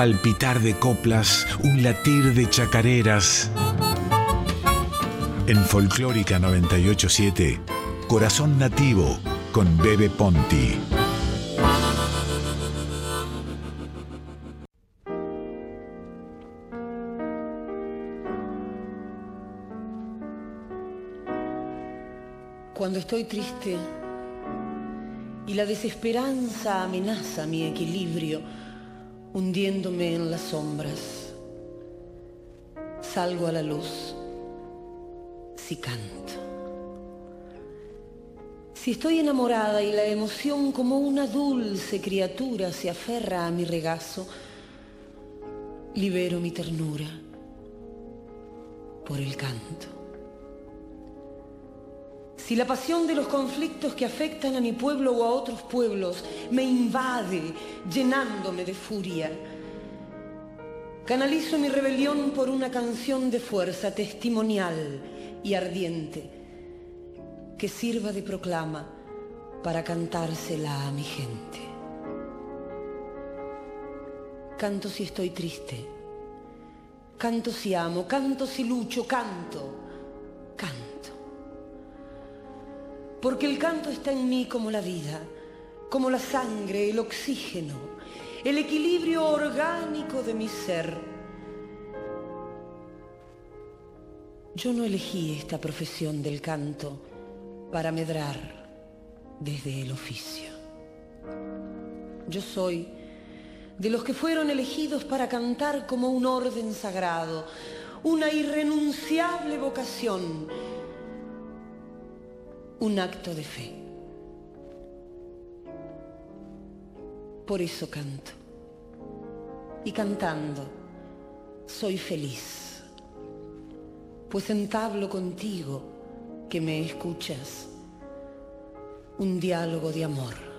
palpitar de coplas, un latir de chacareras. En Folclórica 987, Corazón Nativo con Bebe Ponti. Cuando estoy triste y la desesperanza amenaza mi equilibrio, hundiéndome en las sombras, salgo a la luz si canto. Si estoy enamorada y la emoción como una dulce criatura se aferra a mi regazo, libero mi ternura por el canto. Si la pasión de los conflictos que afectan a mi pueblo o a otros pueblos me invade llenándome de furia, canalizo mi rebelión por una canción de fuerza testimonial y ardiente que sirva de proclama para cantársela a mi gente. Canto si estoy triste, canto si amo, canto si lucho, canto, canto porque el canto está en mí como la vida, como la sangre, el oxígeno, el equilibrio orgánico de mi ser. Yo no elegí esta profesión del canto para medrar desde el oficio. Yo soy de los que fueron elegidos para cantar como un orden sagrado, una irrenunciable vocación un acto de fe. Por eso canto. Y cantando, soy feliz, pues entablo contigo, que me escuchas, un diálogo de amor.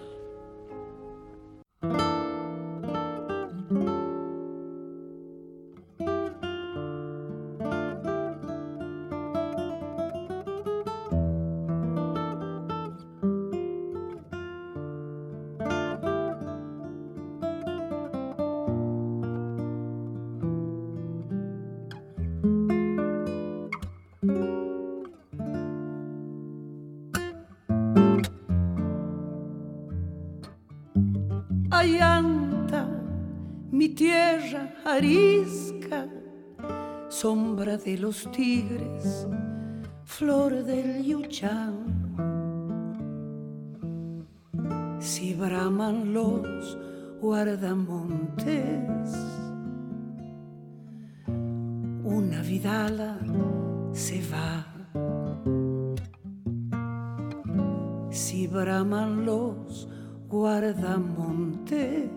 Arisca, sombra de los tigres, flor del yuchán. Si braman los guardamontes, una vidala se va. Si braman los guardamontes,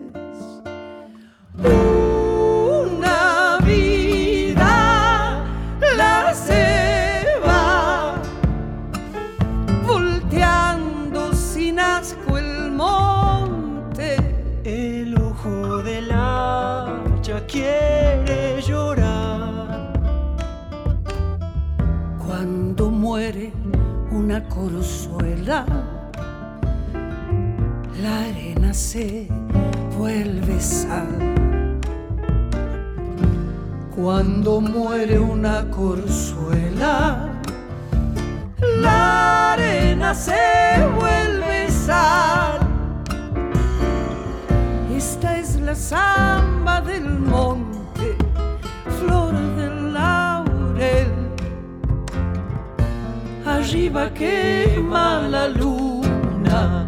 corzuela, la arena se vuelve sal. Cuando muere una corzuela, la arena se vuelve sal. Esta es la samba del monte, arriba quema la luna,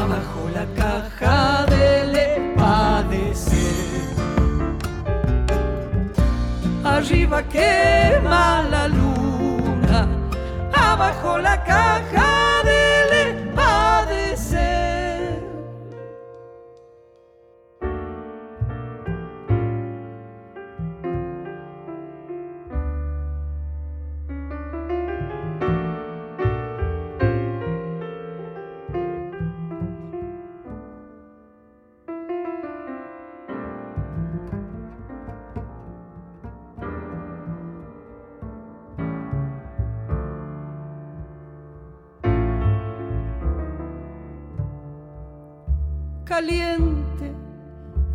abajo la caja del padecer. Arriba quema la luna, abajo la caja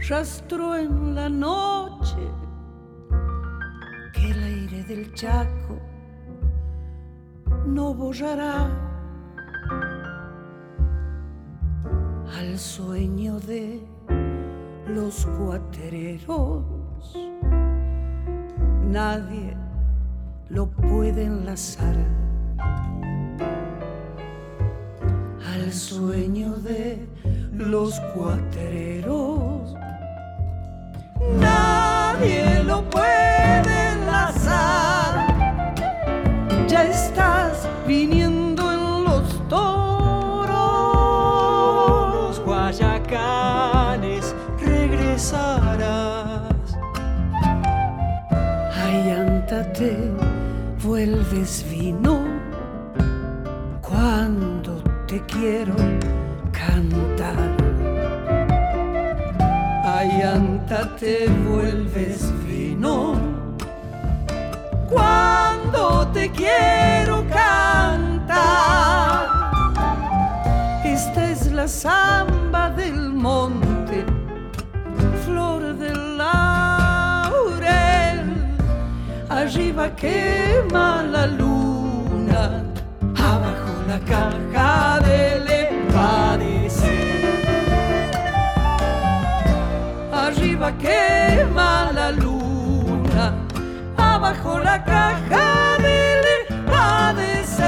rastro en la noche que el aire del Chaco no borrará al sueño de los cuatereros. Nadie lo puede enlazar al sueño de los cuatereros. Nadie lo puede enlazar. Ya estás viniendo en los toros. Guayacanes, regresarás. Ay, ántate, vuelves vino cuando te quiero ántate, vuelves vino cuando te quiero cantar. Esta es la samba del monte, flor del laurel. Arriba quema la luna, abajo la caja del padecer. Abajo la caja del padecer.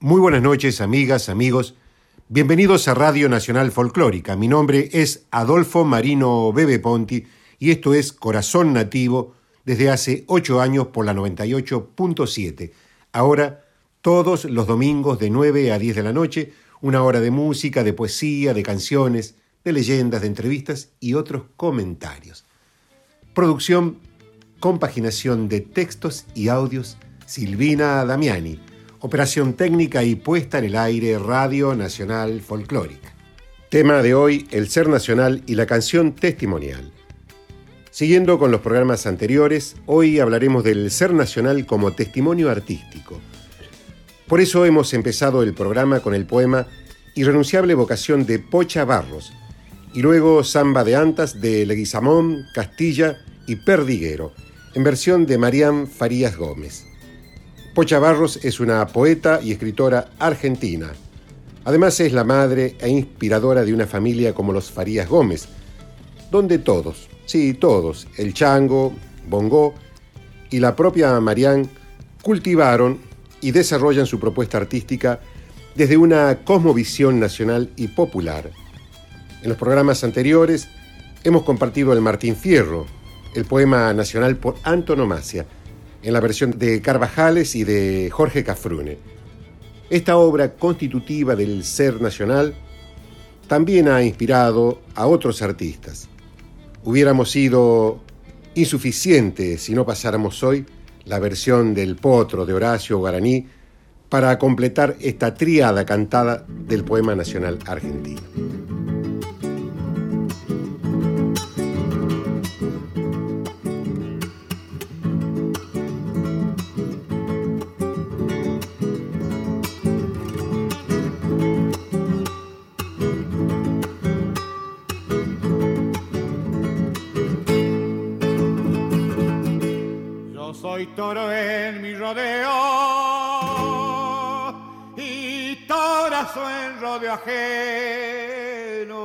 Muy buenas noches, amigas, amigos. Bienvenidos a Radio Nacional Folclórica. Mi nombre es Adolfo Marino Bebe Ponti y esto es Corazón Nativo desde hace ocho años por la 98.7. Ahora, todos los domingos de 9 a 10 de la noche, una hora de música, de poesía, de canciones, de leyendas, de entrevistas y otros comentarios. Producción, compaginación de textos y audios, Silvina Damiani. Operación técnica y puesta en el aire Radio Nacional Folclórica. Tema de hoy, el ser nacional y la canción testimonial. Siguiendo con los programas anteriores, hoy hablaremos del ser nacional como testimonio artístico. Por eso hemos empezado el programa con el poema Irrenunciable vocación de Pocha Barros, y luego Samba de Antas de Leguizamón, Castilla y Perdiguero, en versión de Marían Farías Gómez. Pocha Barros es una poeta y escritora argentina. Además es la madre e inspiradora de una familia como los Farías Gómez, donde todos, sí, todos, el Chango, Bongo y la propia Marián cultivaron y desarrollan su propuesta artística desde una cosmovisión nacional y popular. En los programas anteriores hemos compartido el Martín Fierro, el poema nacional por antonomasia, en la versión de Carvajales y de Jorge Cafrune. Esta obra constitutiva del ser nacional también ha inspirado a otros artistas. Hubiéramos sido insuficientes si no pasáramos hoy la versión del Potro de Horacio Guaraní para completar esta tríada cantada del poema nacional argentino. En rodeo ajeno.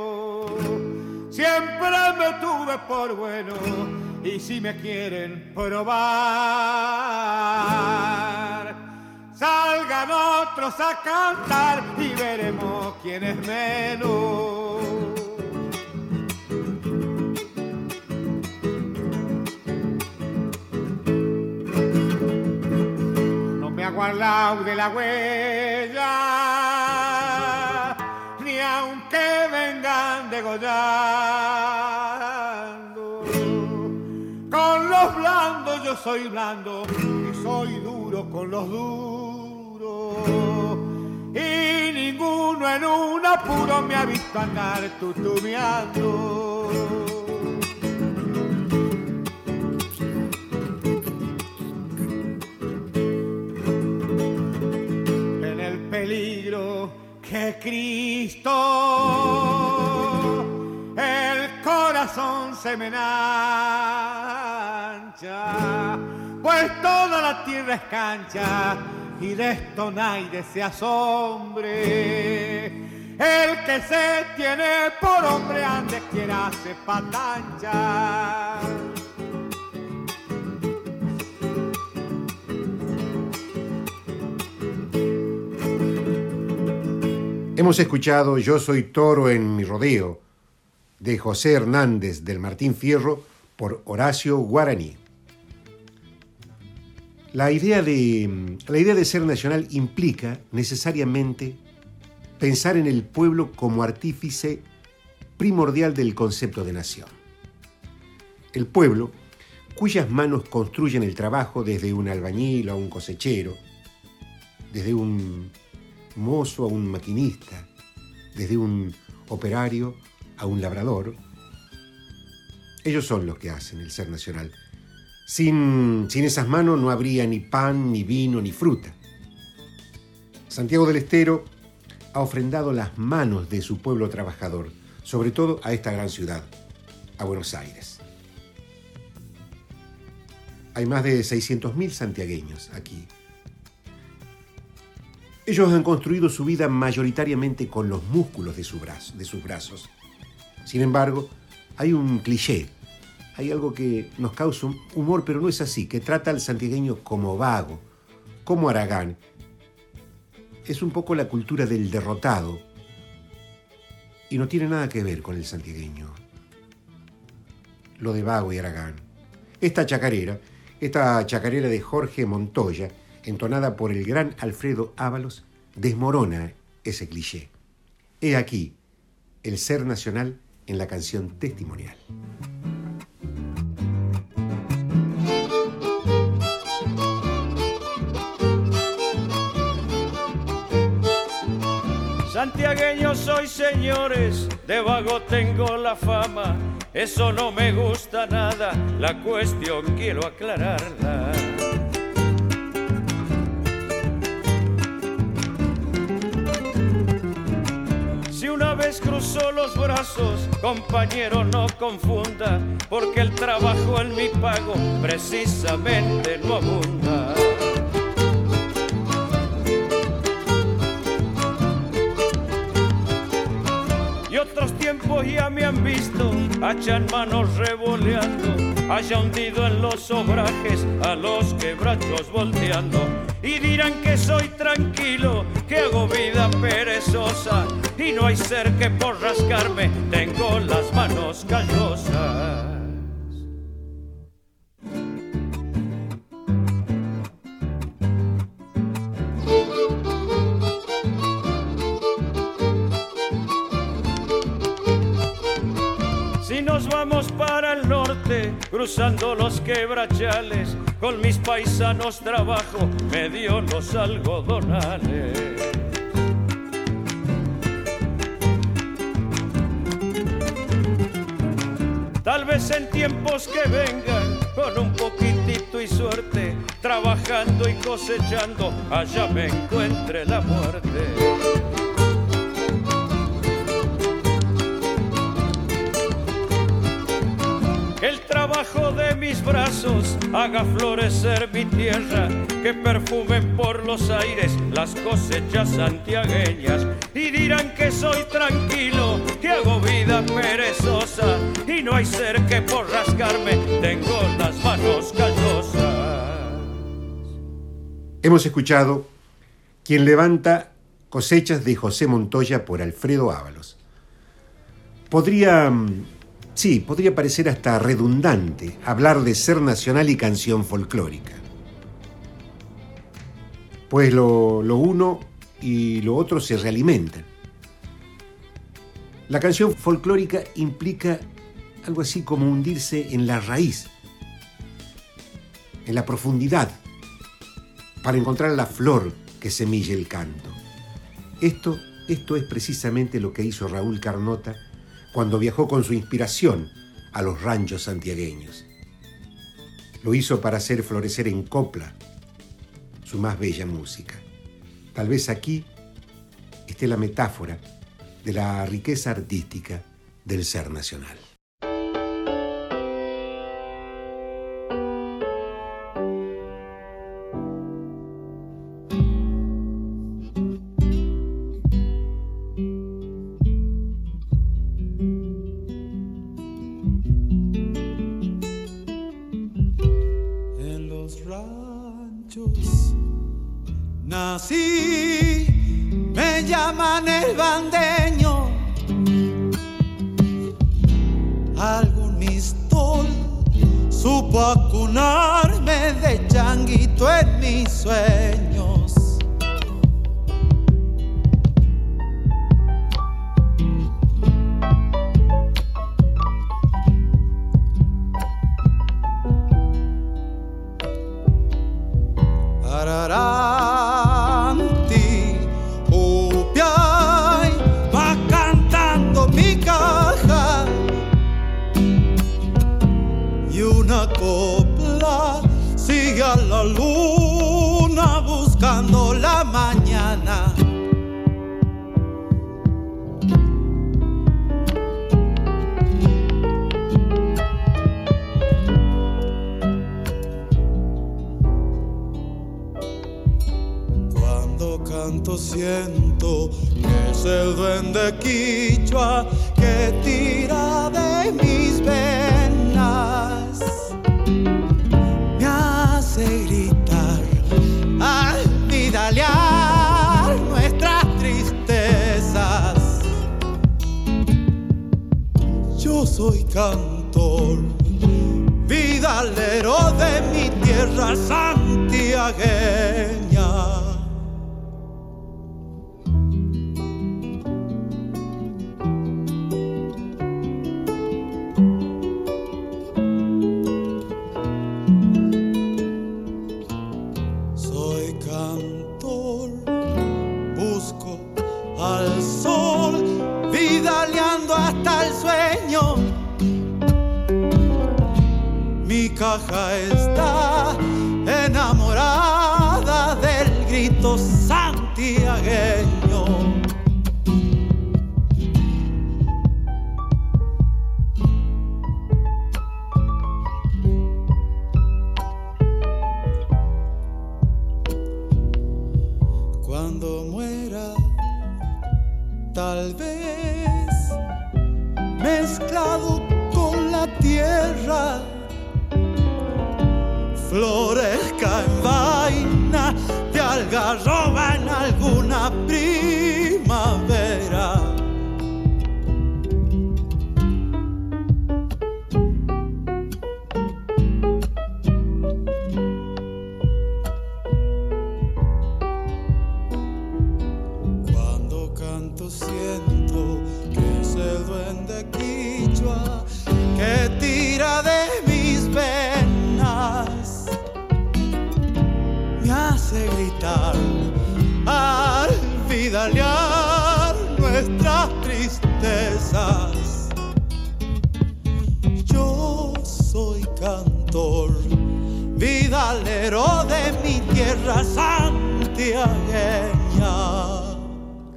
Siempre me tuve por bueno y si me quieren probar, salgan otros a cantar y veremos quién es menos. No me hago al de la huella, Con los blandos yo soy blando y soy duro con los duros. Y ninguno en un apuro me ha visto andar tutumeando. en el peligro que Cristo corazón se pues toda la tierra es cancha y de esto nadie se asombre. El que se tiene por hombre antes quiera se patancha. Hemos escuchado Yo soy toro en mi rodeo de José Hernández del Martín Fierro por Horacio Guaraní. La idea de, la idea de ser nacional implica necesariamente pensar en el pueblo como artífice primordial del concepto de nación. El pueblo, cuyas manos construyen el trabajo desde un albañil a un cosechero, desde un mozo a un maquinista, desde un operario a un labrador. Ellos son los que hacen el ser nacional. Sin, sin esas manos no habría ni pan, ni vino, ni fruta. Santiago del Estero ha ofrendado las manos de su pueblo trabajador, sobre todo a esta gran ciudad, a Buenos Aires. Hay más de 600.000 santiagueños aquí. Ellos han construido su vida mayoritariamente con los músculos de, de sus brazos. Sin embargo, hay un cliché, hay algo que nos causa humor, pero no es así, que trata al santiagueño como vago, como Aragán. Es un poco la cultura del derrotado y no tiene nada que ver con el santiagueño. Lo de Vago y Aragán. Esta chacarera, esta chacarera de Jorge Montoya, entonada por el gran Alfredo Ábalos, desmorona ese cliché. He aquí el ser nacional en la canción testimonial. Santiagueño soy señores, de vago tengo la fama, eso no me gusta nada, la cuestión quiero aclararla. Cruzó los brazos, compañero no confunda, porque el trabajo en mi pago precisamente no abunda. Y otros tiempos ya me han visto, hacha en manos revoleando, haya hundido en los obrajes a los quebrachos volteando. Y dirán que soy tranquilo, que hago vida perezosa, y no hay ser que por rascarme tengo las manos callosas. Cruzando los quebrachales, con mis paisanos trabajo, medio los algodonales. Tal vez en tiempos que vengan, con un poquitito y suerte, trabajando y cosechando, allá me encuentre la muerte. El trabajo de mis brazos haga florecer mi tierra, que perfumen por los aires las cosechas santiagueñas y dirán que soy tranquilo, que hago vida perezosa y no hay ser que por rascarme tengo las manos callosas. Hemos escuchado Quien levanta cosechas de José Montoya por Alfredo Ábalos. Podría, mm, sí, podría parecer hasta redundante hablar de ser nacional y canción folclórica. Pues lo, uno y lo otro se realimentan. La canción folclórica implica algo así como hundirse en la raíz, en la profundidad, para encontrar la flor que semilla el canto. Esto, esto es precisamente lo que hizo Raúl Carnota cuando viajó con su inspiración a los ranchos santiagueños. Lo hizo para hacer florecer en copla su más bella música. Tal vez aquí esté la metáfora de la riqueza artística del ser nacional. siento que es el duende aquí.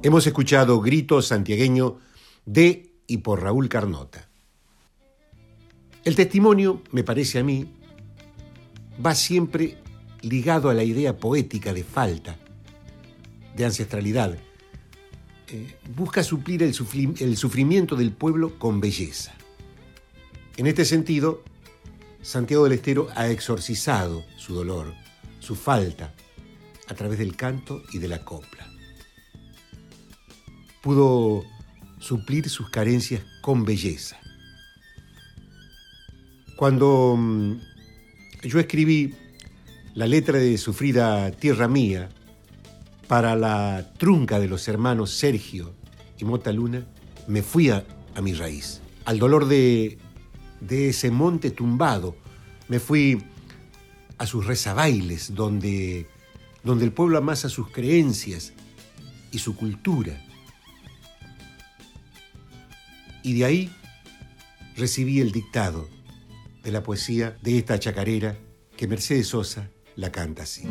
Hemos escuchado Grito Santiagueño de y por Raúl Carnota. El testimonio, me parece a mí, va siempre ligado a la idea poética de falta, de ancestralidad. Eh, busca suplir el, el sufrimiento del pueblo con belleza. En este sentido, Santiago del Estero ha exorcizado su dolor, su falta, a través del canto y de la copla pudo suplir sus carencias con belleza. Cuando mm, yo escribí la letra de Sufrida Tierra Mía para la trunca de los hermanos Sergio y Mota Luna, me fui a, mi raíz, al dolor de, ese monte tumbado. Me fui a sus rezabailes, donde, donde el pueblo amasa sus creencias y su cultura y de ahí recibí el dictado de la poesía de esta chacarera que Mercedes Sosa la canta así.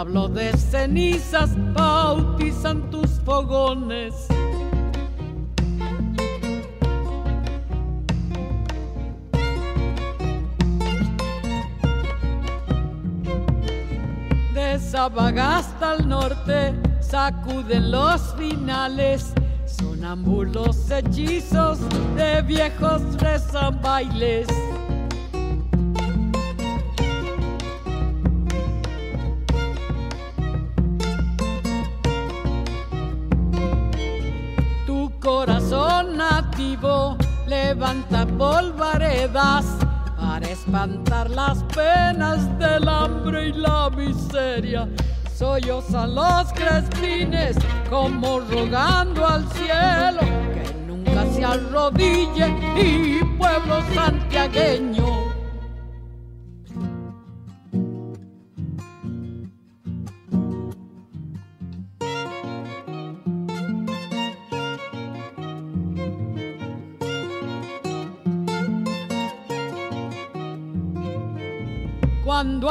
Diablo de cenizas bautizan tus fogones. De Sabagasta al norte sacuden los finales Sonambulos hechizos de viejos rezan bailes. Para espantar las penas del hambre y la miseria sollozan los crespines como rogando al cielo que nunca se arrodille y pueblo santiagueño.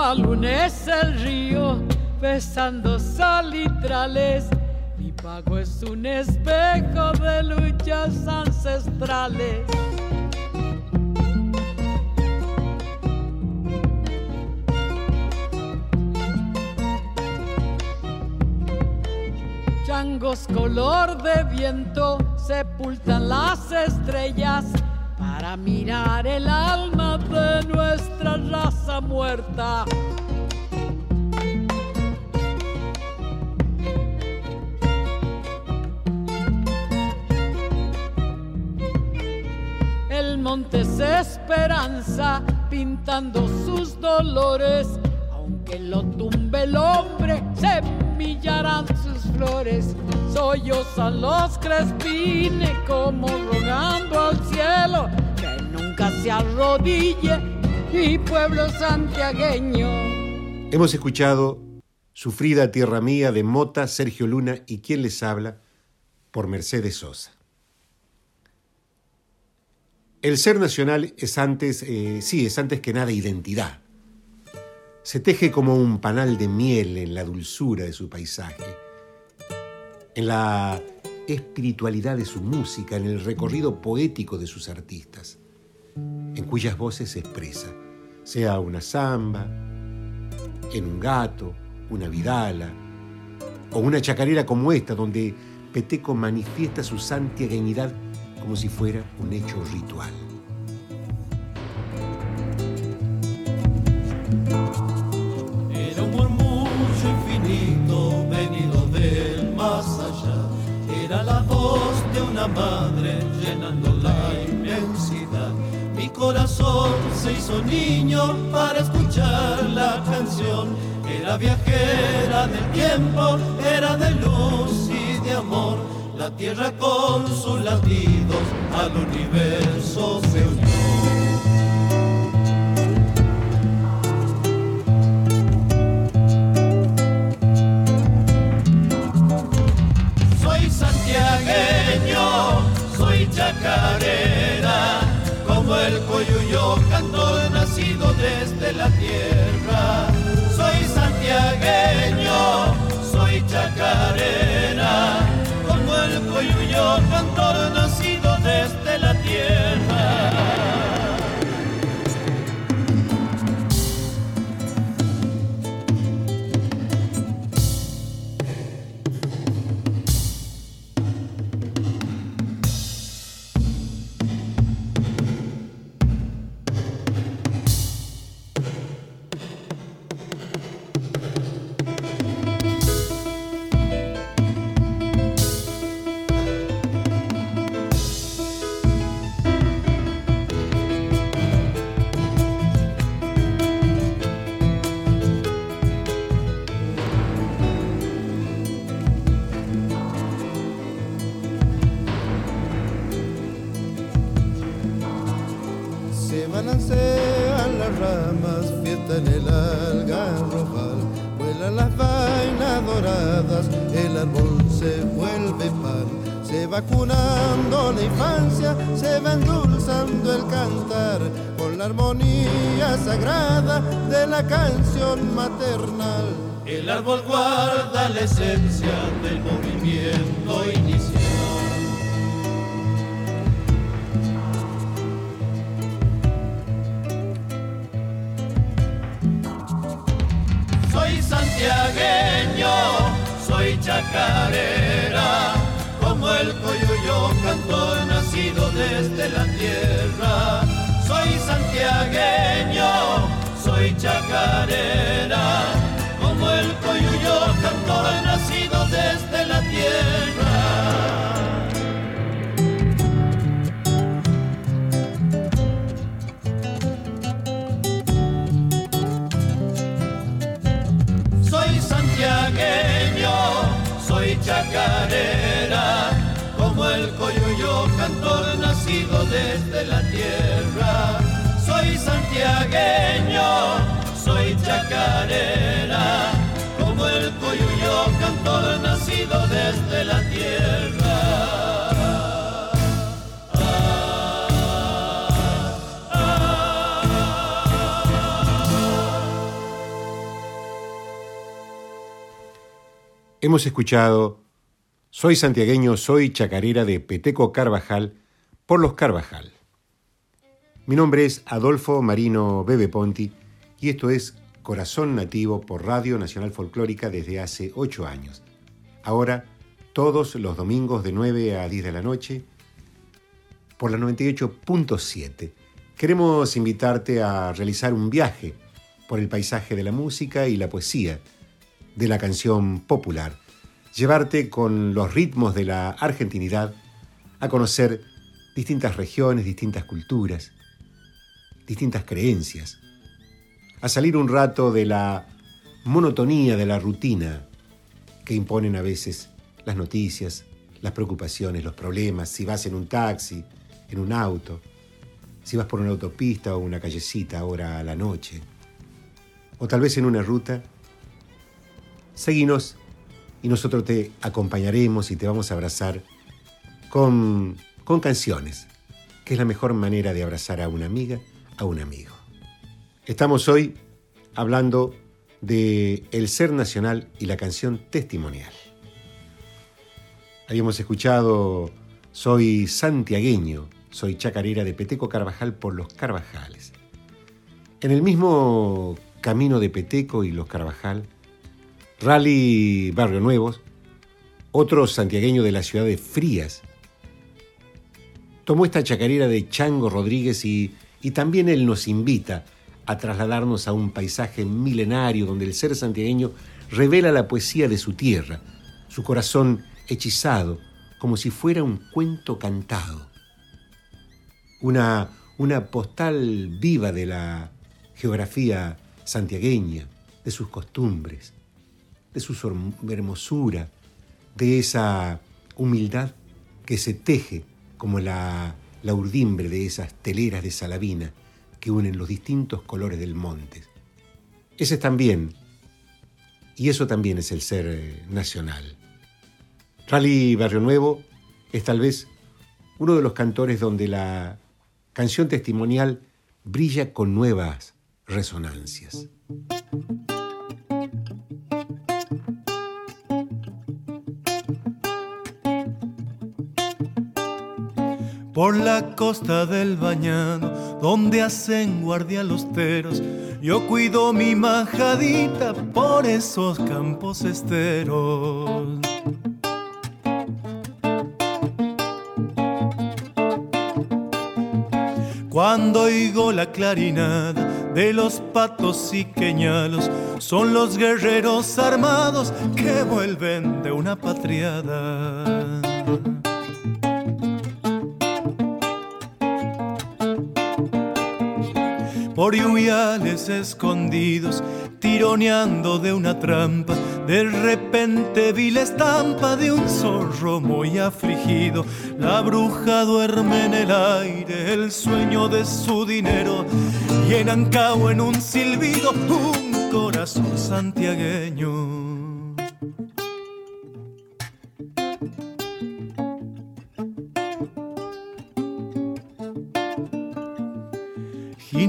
Cuando alunece el río, besando salitrales. Mi pago es un espejo de luchas ancestrales. Changos color de viento sepultan las estrellas para mirar el alma de nuestra raza muerta. montes esperanza pintando sus dolores. Aunque lo tumbe el hombre, semillarán sus flores. Sollozan los crespines como rogando al cielo se arrodille mi pueblo santiagueño. Hemos escuchado Sufrida Tierra Mía de Mota, Sergio Luna y quien les habla por Mercedes Sosa. El ser nacional es antes, eh, sí, es antes que nada identidad. Se teje como un panal de miel en la dulzura de su paisaje, en la espiritualidad de su música, en el recorrido poético de sus artistas, en cuyas voces se expresa, sea una samba, en un gato, una vidala, o una chacarera como esta, donde Peteco manifiesta su santiagueñidad como si fuera un hecho ritual. Era un murmullo infinito venido del más allá. Era la voz de una madre llenando la corazón se hizo niño para escuchar la canción. Era viajera del tiempo, era de luz y de amor la tierra con sus latidos al universo se unió. Soy santiagueño, soy el coyuyo cantor nacido desde la tierra. Soy santiagueño, soy chacarera yo cantor nacido desde la tierra. Guarda la esencia del movimiento inicial. Soy santiagueño, soy chacarera como el coyuyo cantor nacido desde la tierra. Soy santiagueño, soy chacarera, Soy santiagueño, soy chacarera, como el coyuyo cantor nacido desde la tierra. Soy santiagueño, soy chacarera, Hemos escuchado Soy santiagueño, soy chacarera de Peteco Carvajal por los Carvajal. Mi nombre es Adolfo Marino Bebe Ponti y esto es Corazón Nativo por Radio Nacional Folclórica desde hace ocho años. Ahora, todos los domingos de 9 a 10 de la noche, por la 98.7. Queremos invitarte a realizar un viaje por el paisaje de la música y la poesía de la canción popular, llevarte con los ritmos de la argentinidad a conocer distintas regiones, distintas culturas, distintas creencias, a salir un rato de la monotonía, de la rutina que imponen a veces las noticias, las preocupaciones, los problemas, si vas en un taxi, en un auto, si vas por una autopista o una callecita ahora a la noche, o tal vez en una ruta Seguinos y nosotros te acompañaremos y te vamos a abrazar con, con canciones, que es la mejor manera de abrazar a una amiga, a un amigo. Estamos hoy hablando de el ser nacional y la canción testimonial. Habíamos escuchado Soy santiagueño, soy chacarera de Peteco Carvajal por los Carvajales. En el mismo camino de Peteco y los Carvajal, Rally Barrio Nuevos, otro santiagueño de la ciudad de Frías, tomó esta chacarera de Chango Rodríguez y, y también él nos invita a trasladarnos a un paisaje milenario donde el ser santiagueño revela la poesía de su tierra, su corazón hechizado, como si fuera un cuento cantado. Una, una postal viva de la geografía santiagueña, de sus costumbres, de su hermosura, de esa humildad que se teje como la, la urdimbre de esas teleras de Salavina que unen los distintos colores del monte. Ese es también, y eso también es el ser eh, nacional. Rally Barrio Nuevo es tal vez uno de los cantores donde la canción testimonial brilla con nuevas resonancias. Por la costa del bañado, donde hacen guardia los teros. Yo cuido mi majadita por esos campos esteros. Cuando oigo la clarinada de los patos y queñalos, son los guerreros armados que vuelven de una patriada. Por lluviales escondidos, tironeando de una trampa. De repente vi la estampa de un zorro muy afligido. La bruja duerme en el aire, el sueño de su dinero. Y en en un silbido, un corazón santiagueño.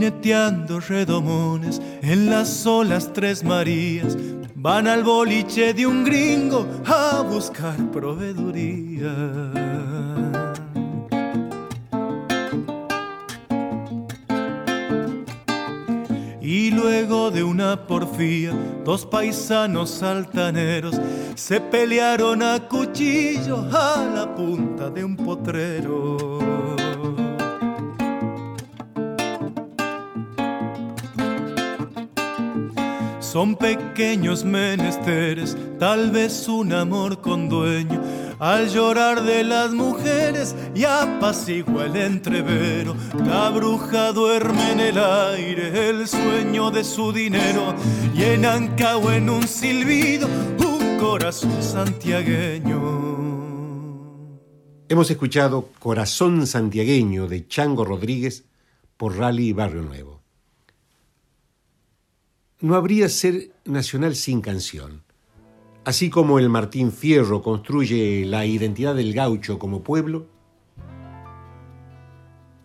Jineteando redomones en las olas tres Marías, van al boliche de un gringo a buscar proveeduría. Y luego de una porfía, dos paisanos altaneros se pelearon a cuchillo a la punta de un potrero. Son pequeños menesteres, tal vez un amor con dueño. Al llorar de las mujeres y apacigua el entrevero. La bruja duerme en el aire el sueño de su dinero. Y en Ancao en un silbido un corazón santiagueño. Hemos escuchado Corazón Santiagueño de Chango Rodríguez por Rally Barrio Nuevo no habría ser nacional sin canción. Así como el Martín Fierro construye la identidad del gaucho como pueblo,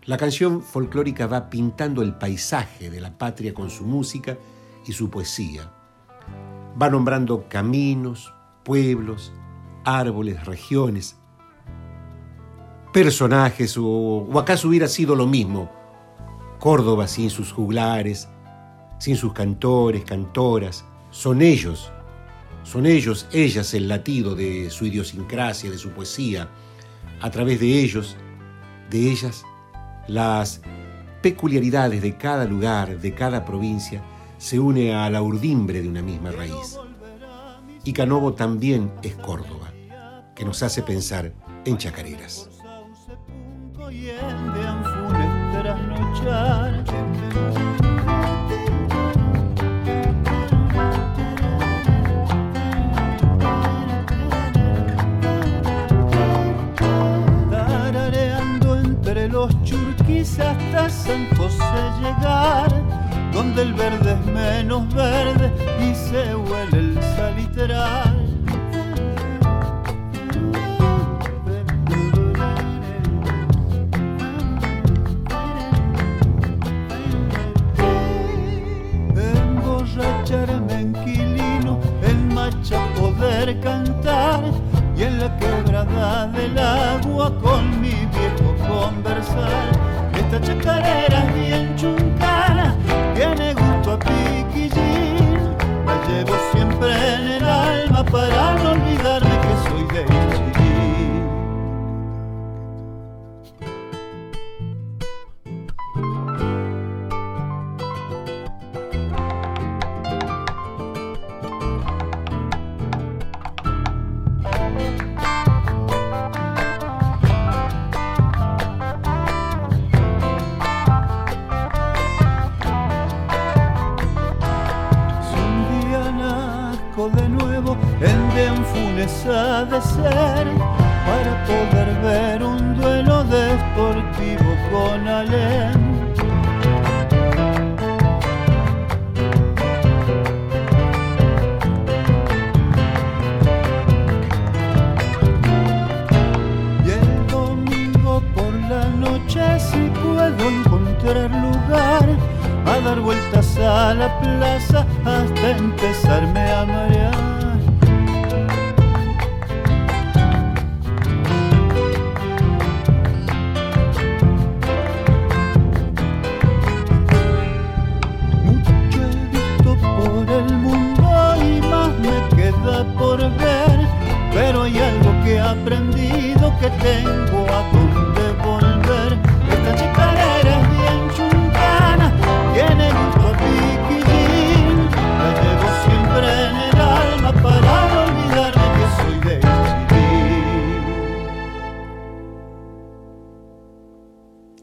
la canción folclórica va pintando el paisaje de la patria con su música y su poesía. Va nombrando caminos, pueblos, árboles, regiones, personajes o, o acaso hubiera sido lo mismo. Córdoba sin sus juglares, sin sus cantores, cantoras. Son ellos, son ellos, ellas el latido de su idiosincrasia, de su poesía. A través de ellos, de ellas, las peculiaridades de cada lugar, de cada provincia, se une a la urdimbre de una misma raíz. Y Canovo también es Córdoba, que nos hace pensar en chacareras. Churquis hasta San José llegar, donde el verde es menos verde y se huele el salitral.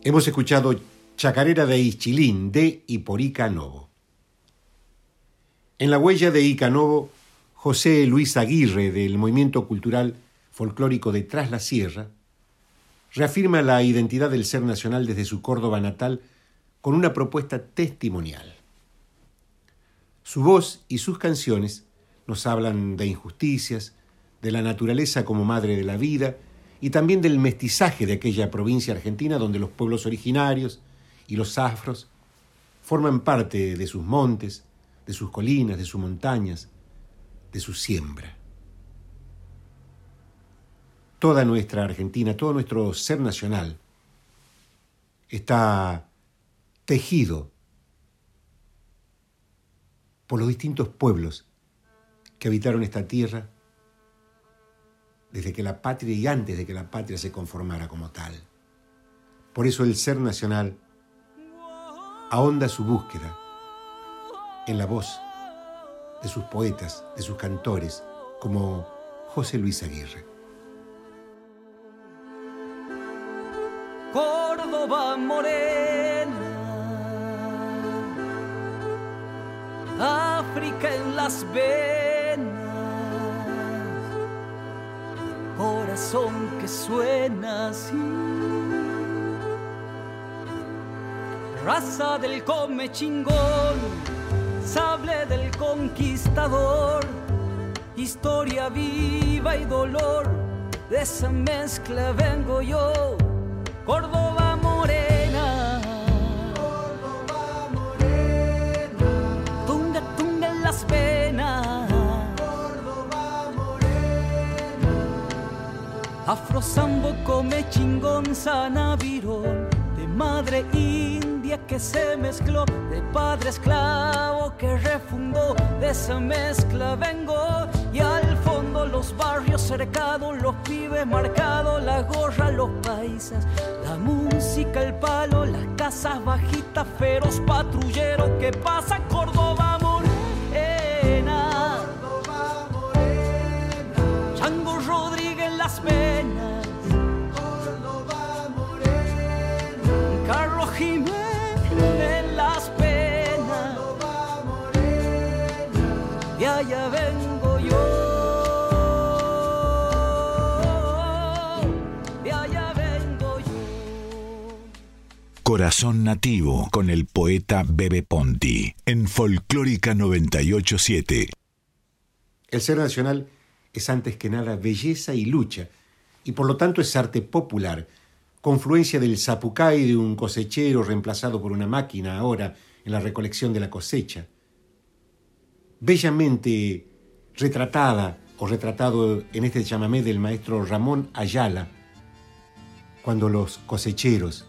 Hemos escuchado Chacarera de Ichilín de y por Ica Novo. En la huella de Ica Novo, José Luis Aguirre del movimiento cultural folclórico de Tras la Sierra, reafirma la identidad del ser nacional desde su Córdoba natal con una propuesta testimonial. Su voz y sus canciones nos hablan de injusticias, de la naturaleza como madre de la vida y también del mestizaje de aquella provincia argentina donde los pueblos originarios y los afros forman parte de sus montes, de sus colinas, de sus montañas, de su siembra. Toda nuestra Argentina, todo nuestro ser nacional está tejido por los distintos pueblos que habitaron esta tierra desde que la patria y antes de que la patria se conformara como tal. Por eso el ser nacional ahonda su búsqueda en la voz de sus poetas, de sus cantores, como José Luis Aguirre. Córdoba morena, África en las venas. Corazón que suena así. Raza del come chingón, sable del conquistador, historia viva y dolor, de esa mezcla vengo yo, Córdoba morena. Córdoba morena. Tunga, tunga en las venas. Afrosambo come chingón sanavirón de madre india que se mezcló, de padre esclavo que refundó, de esa mezcla vengo y al los barrios cercados, los pibes marcados, la gorra, los paisas, la música, el palo, las casas bajitas, feroz patrullero que pasa Córdoba morena. Córdoba morena. Chango Rodríguez las venas. Córdoba morena. Carlos Jiménez las penas. Córdoba morena. De allá vengo Corazón Nativo con el poeta Bebe Ponti en Folclórica 987. El ser nacional es antes que nada belleza y lucha, y por lo tanto es arte popular, confluencia del zapucay de un cosechero reemplazado por una máquina ahora en la recolección de la cosecha. Bellamente retratada o retratado en este chamamé del maestro Ramón Ayala, cuando los cosecheros,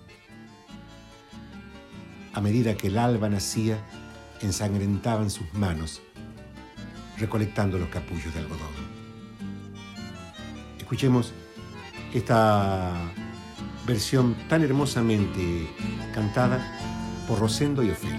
a medida que el alba nacía, ensangrentaban sus manos, recolectando los capullos de algodón. Escuchemos esta versión tan hermosamente cantada por Rosendo y Ofelia.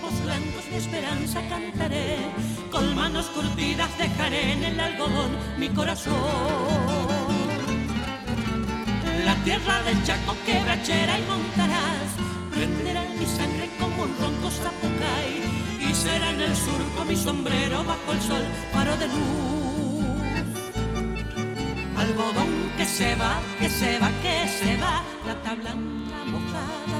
Copos blancos mi esperanza cantaré. Con manos curtidas dejaré en el algodón mi corazón. La tierra del Chaco quebrachera y montarás. Prenderá en mi sangre como un ronco zapucay y será en el surco mi sombrero bajo el sol faro de luz. Algodón que se va, que se va, que se va la blanca mojada de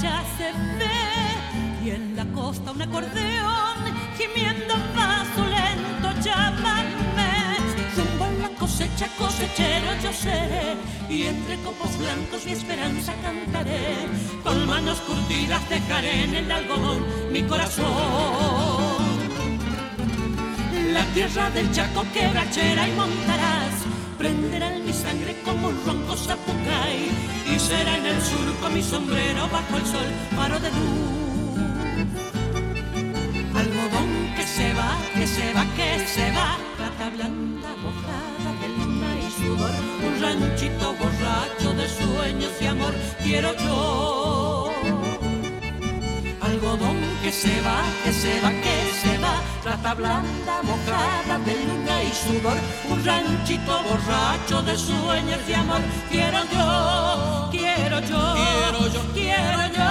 Ya se ve, y en la costa un acordeón gimiendo paso lento, llámame. Rumbo a la cosecha, cosechero yo seré, y entre copos blancos mi esperanza cantaré. Con manos curtidas dejaré en el algodón mi corazón. La tierra del Chaco quebrachera y montarás prenderá en mi sangre como un ronco zapucay y será en el surco mi sombrero bajo el sol, paro de luz. Algodón que se va, que se va, que se va, plata blanda mojada de luna y sudor, un ranchito borracho de sueños y amor, quiero yo algodón que se va, que se va, que se va, plata blanda mojada de luna y sudor, un ranchito borracho de sueños y amor. Quiero yo, quiero yo, quiero yo, quiero yo.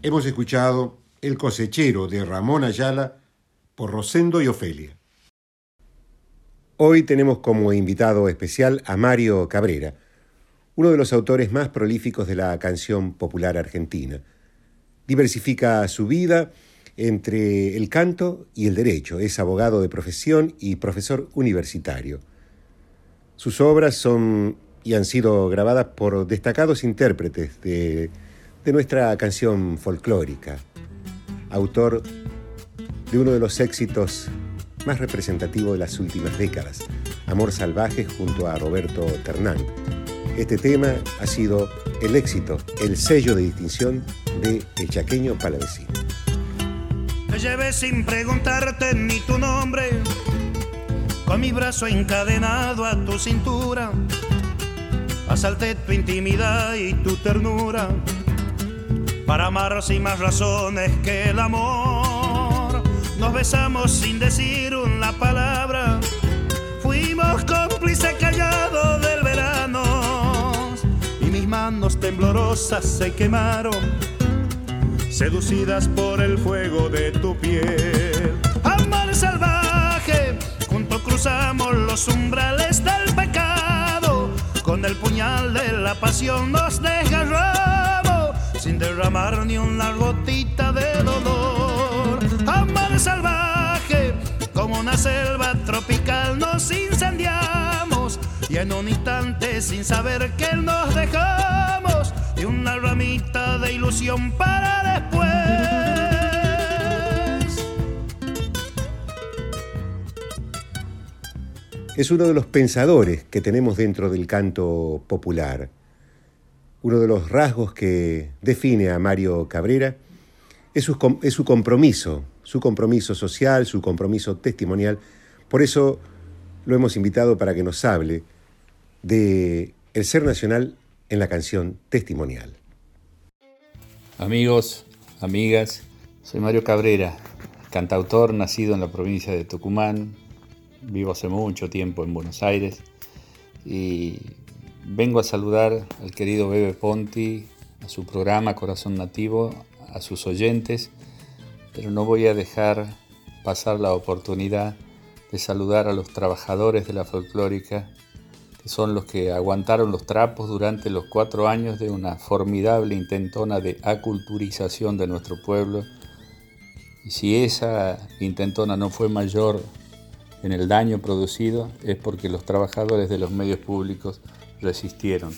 Hemos escuchado El cosechero de Ramón Ayala por Rosendo y Ofelia. Hoy tenemos como invitado especial a Mario Cabrera, uno de los autores más prolíficos de la canción popular argentina. Diversifica su vida entre el canto y el derecho. Es abogado de profesión y profesor universitario. Sus obras son y han sido grabadas por destacados intérpretes de, nuestra canción folclórica. Autor de uno de los éxitos más representativo de las últimas décadas, Amor Salvaje junto a Roberto Ternán. Este tema ha sido el éxito, el sello de distinción de El Chaqueño Palavecino. Te llevé sin preguntarte ni tu nombre, con mi brazo encadenado a tu cintura. Asalté tu intimidad y tu ternura para amar sin más razones que el amor. Nos besamos sin decir una palabra, fuimos cómplices callados del verano y mis manos temblorosas se quemaron, seducidas por el fuego de tu piel. Amor salvaje, juntos cruzamos los umbrales del pecado, con el puñal de la pasión nos desgarramos, sin derramar ni una gotita de dolor. Salvaje, como una selva tropical nos incendiamos y en un instante sin saber que nos dejamos y una ramita de ilusión para después. Es uno de los pensadores que tenemos dentro del canto popular. Uno de los rasgos que define a Mario Cabrera es su, es su compromiso, su compromiso social, su compromiso testimonial. Por eso lo hemos invitado para que nos hable de el ser nacional en la canción testimonial. Amigos, amigas, soy Mario Cabrera, cantautor nacido en la provincia de Tucumán, vivo hace mucho tiempo en Buenos Aires y vengo a saludar al querido Bebe Ponti, a su programa Corazón Nativo, a sus oyentes, pero no voy a dejar pasar la oportunidad de saludar a los trabajadores de la folclórica, que son los que aguantaron los trapos durante los cuatro años de una formidable intentona de aculturización de nuestro pueblo. Y si esa intentona no fue mayor en el daño producido, es porque los trabajadores de los medios públicos resistieron.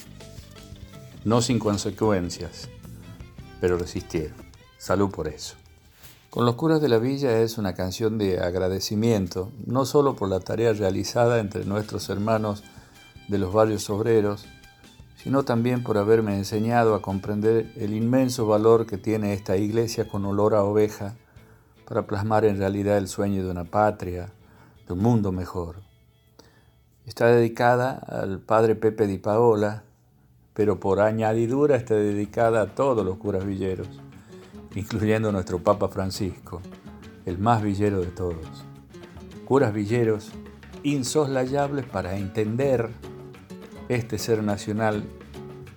No sin consecuencias, pero resistieron. Salud por eso. Con los curas de la villa es una canción de agradecimiento, no solo por la tarea realizada entre nuestros hermanos de los barrios obreros, sino también por haberme enseñado a comprender el inmenso valor que tiene esta iglesia con olor a oveja para plasmar en realidad el sueño de una patria, de un mundo mejor. Está dedicada al padre Pepe Di Paola, pero por añadidura está dedicada a todos los curas villeros, incluyendo nuestro Papa Francisco, el más villero de todos. Curas villeros insoslayables para entender este ser nacional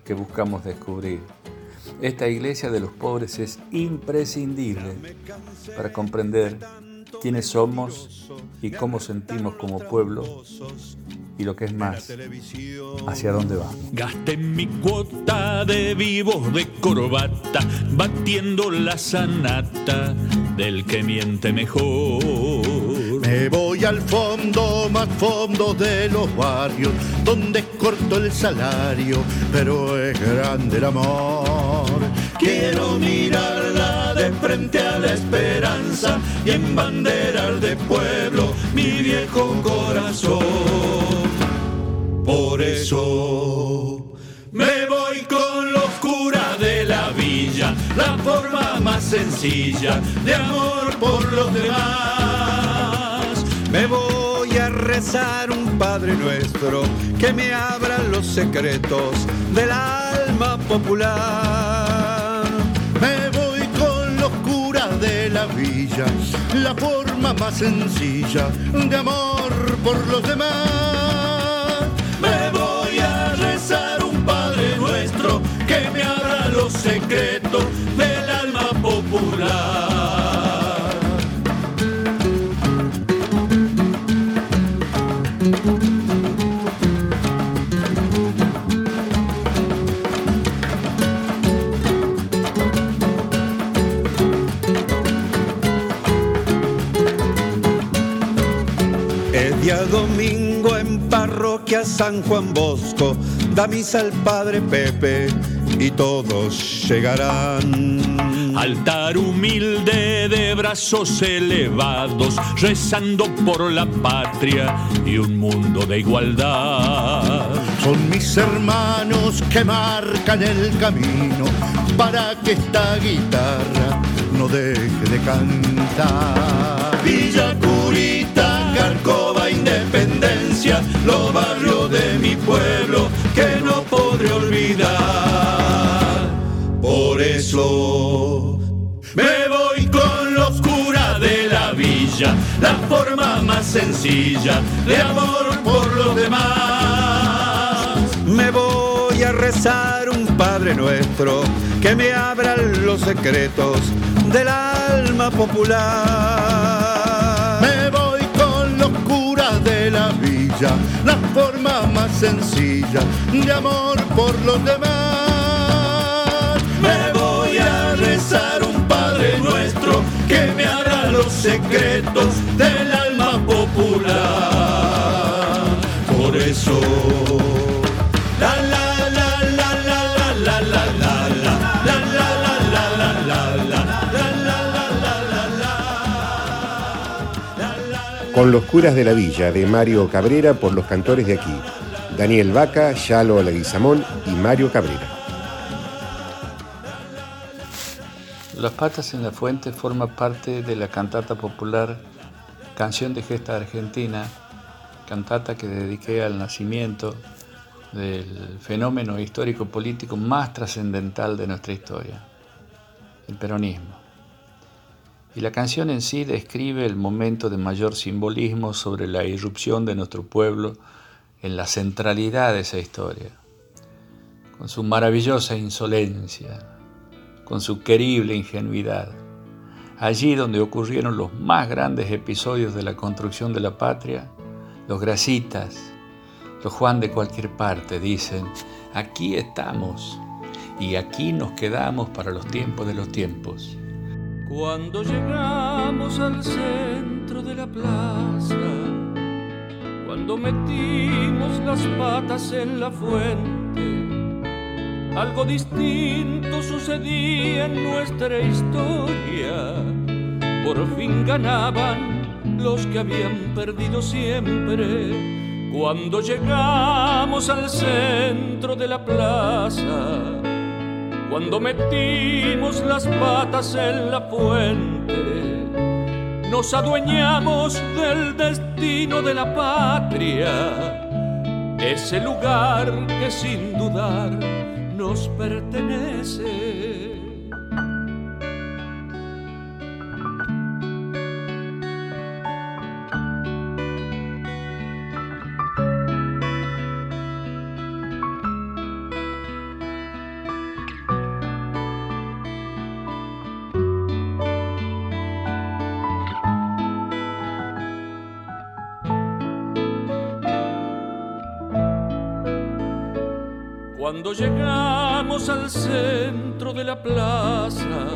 que buscamos descubrir. Esta iglesia de los pobres es imprescindible para comprender quiénes somos y cómo sentimos como pueblo y lo que es más, hacia dónde vamos. Gasté mi cuota de vivos de corbata, batiendo la sanata del que miente mejor. Me voy al fondo, más fondo de los barrios, donde es corto el salario, pero es grande el amor. Quiero mirarla de frente a la esperanza y embanderar de pueblo mi viejo corazón. Por eso me voy con los curas de la villa, la forma más sencilla de amor por los demás. Me voy a rezar un Padre Nuestro que me abra los secretos del alma popular. De la villa, la forma más sencilla de amor por los demás. Me voy a rezar un Padre Nuestro que me abra los secretos San Juan Bosco da misa al Padre Pepe y todos llegarán. Altar humilde de brazos elevados, rezando por la patria y un mundo de igualdad. Son mis hermanos que marcan el camino para que esta guitarra no deje de cantar. Villa Curita, Garcova, Independencia, los barrios de mi pueblo que no podré olvidar. Por eso me voy con los curas de la villa, la forma más sencilla de amor por los demás. Me voy a rezar un Padre Nuestro que me abra los secretos del alma popular. La forma más sencilla de amor por los demás. Me voy a rezar un Padre Nuestro que me abra los secretos del alma popular. Por eso. Con los curas de la villa de Mario Cabrera por los cantores de aquí. Daniel Vaca, Yalo Leguizamón y Mario Cabrera. Las patas en la fuente forma parte de la cantata popular Canción de Gesta Argentina, cantata que dediqué al nacimiento del fenómeno histórico-político más trascendental de nuestra historia, el peronismo. Y la canción en sí describe el momento de mayor simbolismo sobre la irrupción de nuestro pueblo en la centralidad de esa historia, con su maravillosa insolencia, con su querible ingenuidad, allí donde ocurrieron los más grandes episodios de la construcción de la patria, los grasitas, los Juan de cualquier parte dicen, aquí estamos y aquí nos quedamos para los tiempos de los tiempos. Cuando llegamos al centro de la plaza, cuando metimos las patas en la fuente, algo distinto sucedía en nuestra historia. Por fin ganaban los que habían perdido siempre. Cuando llegamos al centro de la plaza, cuando metimos las patas en la fuente, nos adueñamos del destino de la patria, ese lugar que sin dudar nos pertenece. La plaza,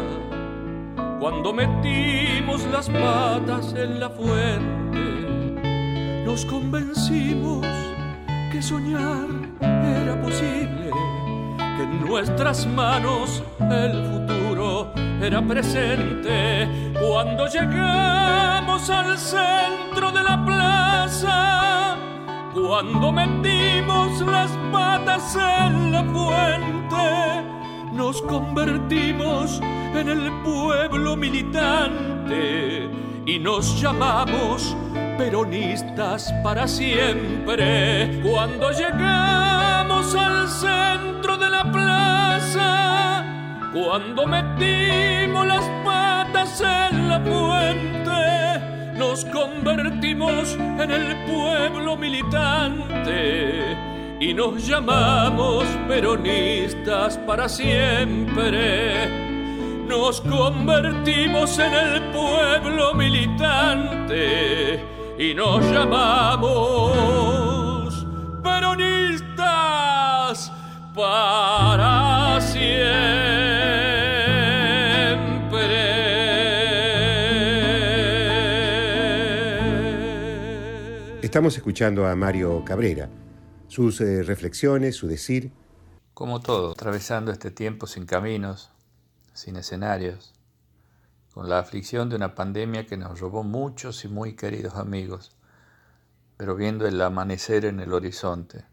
cuando metimos las patas en la fuente, nos convencimos que soñar era posible, que en nuestras manos el futuro era presente. Cuando llegamos al centro de la plaza, cuando metimos las patas en la fuente, nos convertimos en el pueblo militante y nos llamamos peronistas para siempre. Cuando llegamos al centro de la plaza, cuando metimos las patas en la fuente, nos convertimos en el pueblo militante y nos llamamos peronistas para siempre nos convertimos en el pueblo militante y nos llamamos peronistas para siempre. Estamos escuchando a Mario Cabrera, sus eh, reflexiones, su decir. Como todo, atravesando este tiempo sin caminos, sin escenarios, con la aflicción de una pandemia que nos robó muchos y muy queridos amigos, pero viendo el amanecer en el horizonte,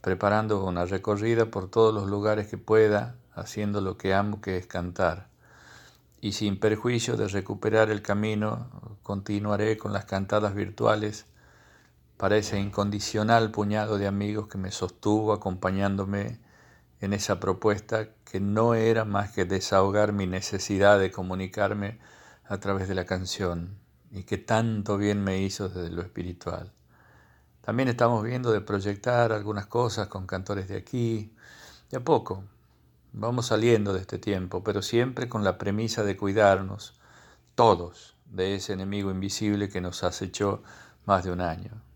preparando una recorrida por todos los lugares que pueda, haciendo lo que amo que es cantar. Y sin perjuicio de recuperar el camino, continuaré con las cantadas virtuales para ese incondicional puñado de amigos que me sostuvo acompañándome en esa propuesta que no era más que desahogar mi necesidad de comunicarme a través de la canción y que tanto bien me hizo desde lo espiritual. También estamos viendo de proyectar algunas cosas con cantores de aquí, de a poco. Vamos saliendo de este tiempo, pero siempre con la premisa de cuidarnos, todos, de ese enemigo invisible que nos acechó más de un año.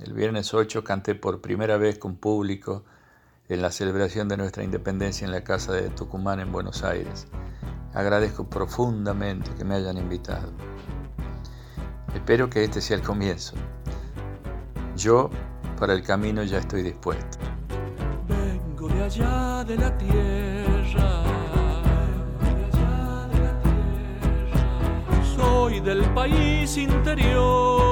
El viernes 8 canté por primera vez con público en la celebración de nuestra independencia en la Casa de Tucumán en Buenos Aires. Agradezco profundamente que me hayan invitado. Espero que este sea el comienzo. Yo para el camino ya estoy dispuesto. Vengo de allá de la tierra. Soy del país interior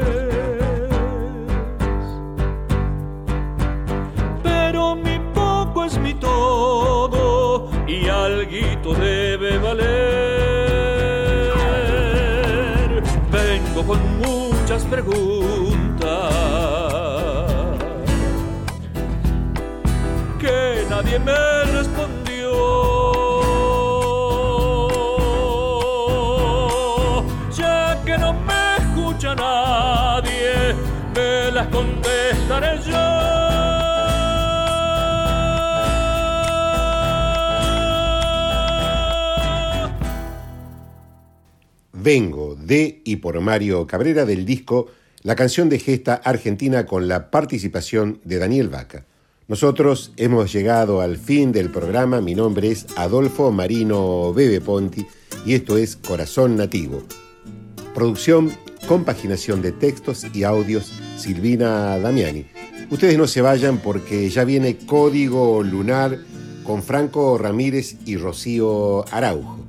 Vengo de y por Mario Cabrera del disco La canción de gesta argentina con la participación de Daniel Vaca. Nosotros hemos llegado al fin del programa. Mi nombre es Adolfo Marino Bebe Ponti y esto es Corazón Nativo. Producción compaginación de textos y audios Silvina Damiani. Ustedes no se vayan porque ya viene Código Lunar con Franco Ramírez y Rocío Araujo.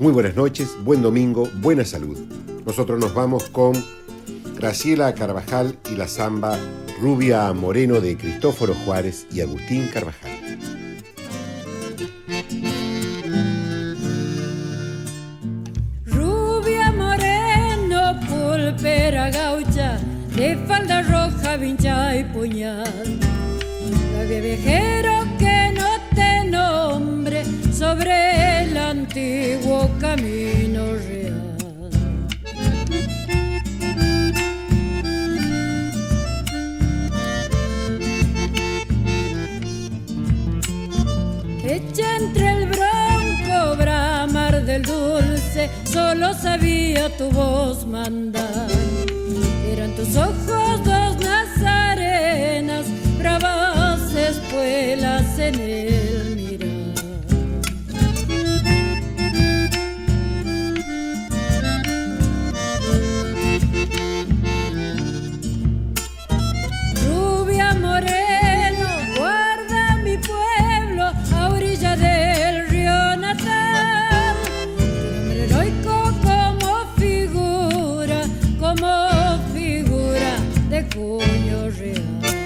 Muy buenas noches, buen domingo, buena salud. Nosotros nos vamos con Graciela Carvajal y la samba Rubia Moreno de Cristóforo Juárez y Agustín Carvajal. solo sabía tu voz mandar. Eran tus ojos dos nazarenas, bravas espuelas en él. real.